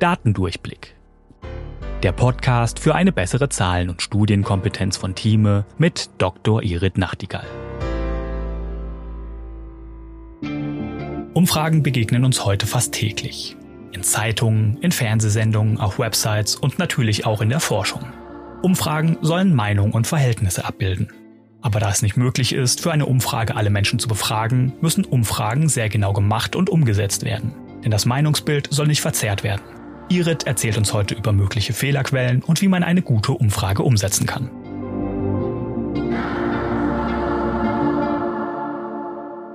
Datendurchblick. Der Podcast für eine bessere Zahlen- und Studienkompetenz von Thieme mit Dr. Irit Nachtigall. Umfragen begegnen uns heute fast täglich. In Zeitungen, in Fernsehsendungen, auf Websites und natürlich auch in der Forschung. Umfragen sollen Meinung und Verhältnisse abbilden. Aber da es nicht möglich ist, für eine Umfrage alle Menschen zu befragen, müssen Umfragen sehr genau gemacht und umgesetzt werden. Denn das Meinungsbild soll nicht verzerrt werden. Irit erzählt uns heute über mögliche Fehlerquellen und wie man eine gute Umfrage umsetzen kann.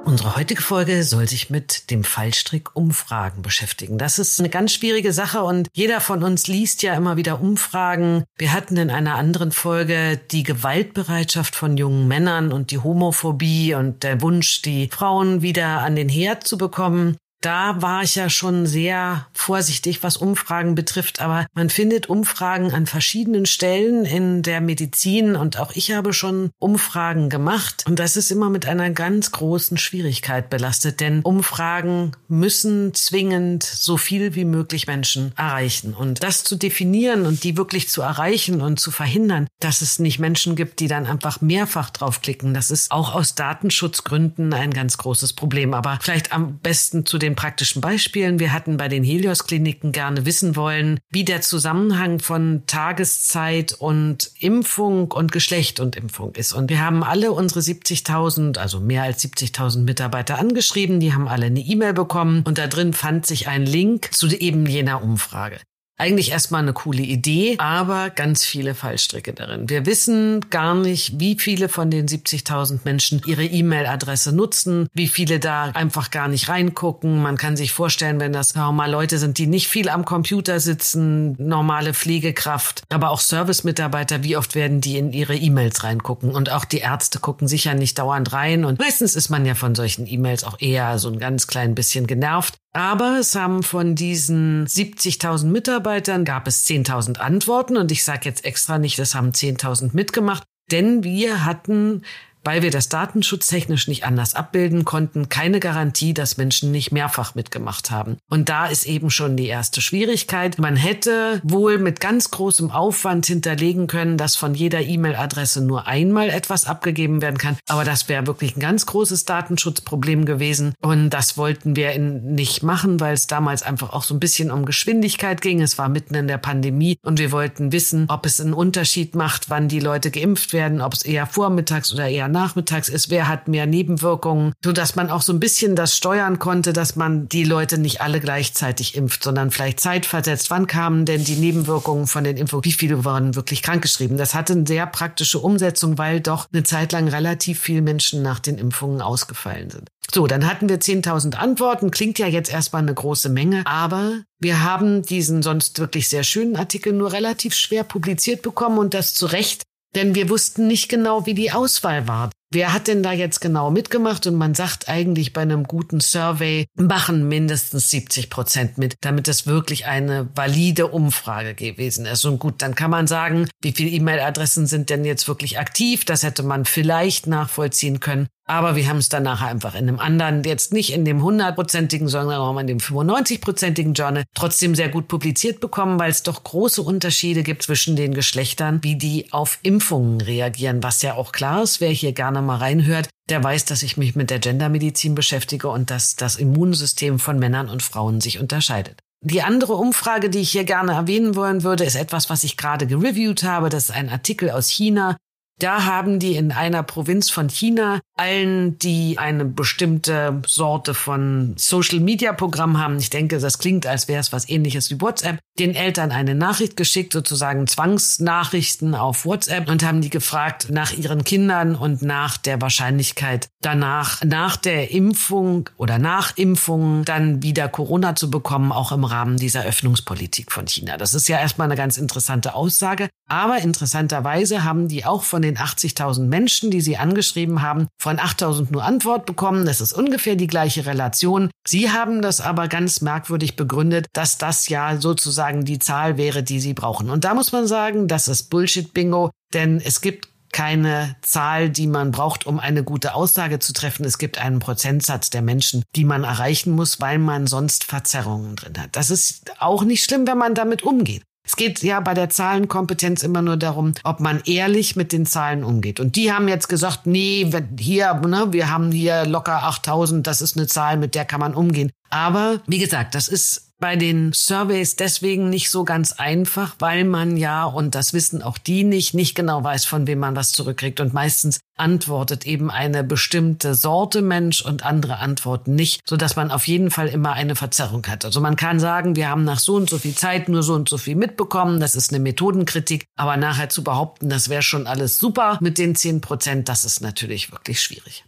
Unsere heutige Folge soll sich mit dem Fallstrick Umfragen beschäftigen. Das ist eine ganz schwierige Sache und jeder von uns liest ja immer wieder Umfragen. Wir hatten in einer anderen Folge die Gewaltbereitschaft von jungen Männern und die Homophobie und der Wunsch, die Frauen wieder an den Herd zu bekommen da war ich ja schon sehr vorsichtig, was Umfragen betrifft. Aber man findet Umfragen an verschiedenen Stellen in der Medizin und auch ich habe schon Umfragen gemacht. Und das ist immer mit einer ganz großen Schwierigkeit belastet, denn Umfragen müssen zwingend so viel wie möglich Menschen erreichen. Und das zu definieren und die wirklich zu erreichen und zu verhindern, dass es nicht Menschen gibt, die dann einfach mehrfach draufklicken, das ist auch aus Datenschutzgründen ein ganz großes Problem. Aber vielleicht am besten zu dem praktischen Beispielen. Wir hatten bei den Helios-Kliniken gerne wissen wollen, wie der Zusammenhang von Tageszeit und Impfung und Geschlecht und Impfung ist. Und wir haben alle unsere 70.000, also mehr als 70.000 Mitarbeiter angeschrieben. Die haben alle eine E-Mail bekommen und da drin fand sich ein Link zu eben jener Umfrage. Eigentlich erstmal eine coole Idee, aber ganz viele Fallstricke darin. Wir wissen gar nicht, wie viele von den 70.000 Menschen ihre E-Mail-Adresse nutzen, wie viele da einfach gar nicht reingucken. Man kann sich vorstellen, wenn das normal Leute sind, die nicht viel am Computer sitzen, normale Pflegekraft, aber auch Service-Mitarbeiter, wie oft werden die in ihre E-Mails reingucken? Und auch die Ärzte gucken sicher nicht dauernd rein. Und meistens ist man ja von solchen E-Mails auch eher so ein ganz klein bisschen genervt. Aber es haben von diesen 70.000 Mitarbeitern gab es 10.000 Antworten. Und ich sage jetzt extra nicht, das haben 10.000 mitgemacht, denn wir hatten weil wir das datenschutztechnisch nicht anders abbilden konnten, keine Garantie, dass Menschen nicht mehrfach mitgemacht haben. Und da ist eben schon die erste Schwierigkeit. Man hätte wohl mit ganz großem Aufwand hinterlegen können, dass von jeder E-Mail-Adresse nur einmal etwas abgegeben werden kann. Aber das wäre wirklich ein ganz großes Datenschutzproblem gewesen. Und das wollten wir nicht machen, weil es damals einfach auch so ein bisschen um Geschwindigkeit ging. Es war mitten in der Pandemie und wir wollten wissen, ob es einen Unterschied macht, wann die Leute geimpft werden, ob es eher vormittags oder eher nachmittags ist, wer hat mehr Nebenwirkungen, so dass man auch so ein bisschen das steuern konnte, dass man die Leute nicht alle gleichzeitig impft, sondern vielleicht zeitversetzt. Wann kamen denn die Nebenwirkungen von den Impfungen? Wie viele waren wirklich krankgeschrieben? Das hatte eine sehr praktische Umsetzung, weil doch eine Zeit lang relativ viele Menschen nach den Impfungen ausgefallen sind. So, dann hatten wir 10.000 Antworten. Klingt ja jetzt erstmal eine große Menge, aber wir haben diesen sonst wirklich sehr schönen Artikel nur relativ schwer publiziert bekommen und das zu Recht, denn wir wussten nicht genau, wie die Auswahl war. Wer hat denn da jetzt genau mitgemacht? Und man sagt eigentlich bei einem guten Survey machen mindestens 70 Prozent mit, damit es wirklich eine valide Umfrage gewesen ist. Und gut, dann kann man sagen, wie viele E-Mail-Adressen sind denn jetzt wirklich aktiv? Das hätte man vielleicht nachvollziehen können. Aber wir haben es dann nachher einfach in einem anderen, jetzt nicht in dem hundertprozentigen, sondern auch in dem 95-prozentigen Journal trotzdem sehr gut publiziert bekommen, weil es doch große Unterschiede gibt zwischen den Geschlechtern, wie die auf Impfungen reagieren, was ja auch klar ist. Wer hier gerne mal reinhört, der weiß, dass ich mich mit der Gendermedizin beschäftige und dass das Immunsystem von Männern und Frauen sich unterscheidet. Die andere Umfrage, die ich hier gerne erwähnen wollen würde, ist etwas, was ich gerade gereviewt habe. Das ist ein Artikel aus China, da haben die in einer Provinz von China allen, die eine bestimmte Sorte von Social-Media-Programm haben, ich denke, das klingt, als wäre es was ähnliches wie WhatsApp, den Eltern eine Nachricht geschickt, sozusagen Zwangsnachrichten auf WhatsApp und haben die gefragt nach ihren Kindern und nach der Wahrscheinlichkeit danach, nach der Impfung oder nach Impfungen dann wieder Corona zu bekommen, auch im Rahmen dieser Öffnungspolitik von China. Das ist ja erstmal eine ganz interessante Aussage. Aber interessanterweise haben die auch von den 80.000 Menschen, die sie angeschrieben haben, von 8.000 nur Antwort bekommen. Das ist ungefähr die gleiche Relation. Sie haben das aber ganz merkwürdig begründet, dass das ja sozusagen die Zahl wäre, die sie brauchen. Und da muss man sagen, das ist Bullshit-Bingo, denn es gibt keine Zahl, die man braucht, um eine gute Aussage zu treffen. Es gibt einen Prozentsatz der Menschen, die man erreichen muss, weil man sonst Verzerrungen drin hat. Das ist auch nicht schlimm, wenn man damit umgeht. Es geht ja bei der Zahlenkompetenz immer nur darum, ob man ehrlich mit den Zahlen umgeht. Und die haben jetzt gesagt, nee, hier, ne, wir haben hier locker 8000, das ist eine Zahl, mit der kann man umgehen. Aber wie gesagt, das ist bei den Surveys deswegen nicht so ganz einfach, weil man ja, und das wissen auch die nicht, nicht genau weiß, von wem man was zurückkriegt. Und meistens antwortet eben eine bestimmte Sorte Mensch und andere antworten nicht, so dass man auf jeden Fall immer eine Verzerrung hat. Also man kann sagen, wir haben nach so und so viel Zeit nur so und so viel mitbekommen. Das ist eine Methodenkritik. Aber nachher zu behaupten, das wäre schon alles super mit den 10 Prozent, das ist natürlich wirklich schwierig.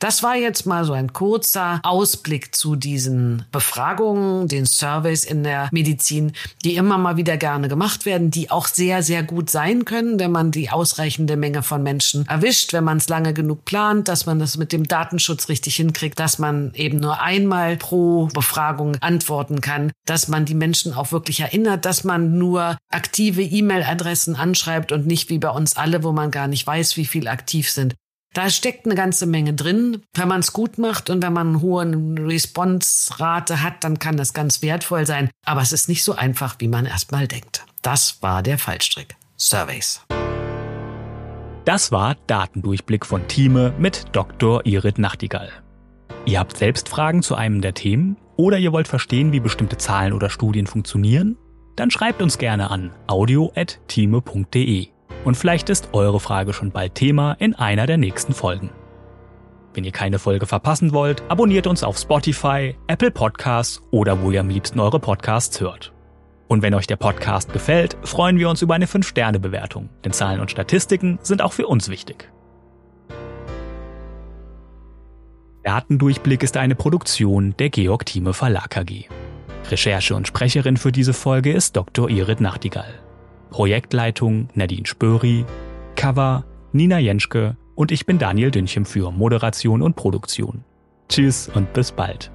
Das war jetzt mal so ein kurzer Ausblick zu diesen Befragungen, den Surveys in der Medizin, die immer mal wieder gerne gemacht werden, die auch sehr, sehr gut sein können, wenn man die ausreichende Menge von Menschen erwischt, wenn man es lange genug plant, dass man das mit dem Datenschutz richtig hinkriegt, dass man eben nur einmal pro Befragung antworten kann, dass man die Menschen auch wirklich erinnert, dass man nur aktive E-Mail-Adressen anschreibt und nicht wie bei uns alle, wo man gar nicht weiß, wie viel aktiv sind. Da steckt eine ganze Menge drin. Wenn man es gut macht und wenn man eine hohe Response-Rate hat, dann kann das ganz wertvoll sein. Aber es ist nicht so einfach, wie man erstmal denkt. Das war der Fallstrick. Surveys. Das war Datendurchblick von Thieme mit Dr. Irit Nachtigall. Ihr habt selbst Fragen zu einem der Themen oder ihr wollt verstehen, wie bestimmte Zahlen oder Studien funktionieren? Dann schreibt uns gerne an audio.thieme.de. Und vielleicht ist eure Frage schon bald Thema in einer der nächsten Folgen. Wenn ihr keine Folge verpassen wollt, abonniert uns auf Spotify, Apple Podcasts oder wo ihr am liebsten eure Podcasts hört. Und wenn euch der Podcast gefällt, freuen wir uns über eine 5-Sterne-Bewertung, denn Zahlen und Statistiken sind auch für uns wichtig. Datendurchblick ist eine Produktion der Georg Thieme Verlag AG. Recherche und Sprecherin für diese Folge ist Dr. Irit Nachtigall. Projektleitung Nadine Spöri, Cover Nina Jenschke und ich bin Daniel Dünchem für Moderation und Produktion. Tschüss und bis bald.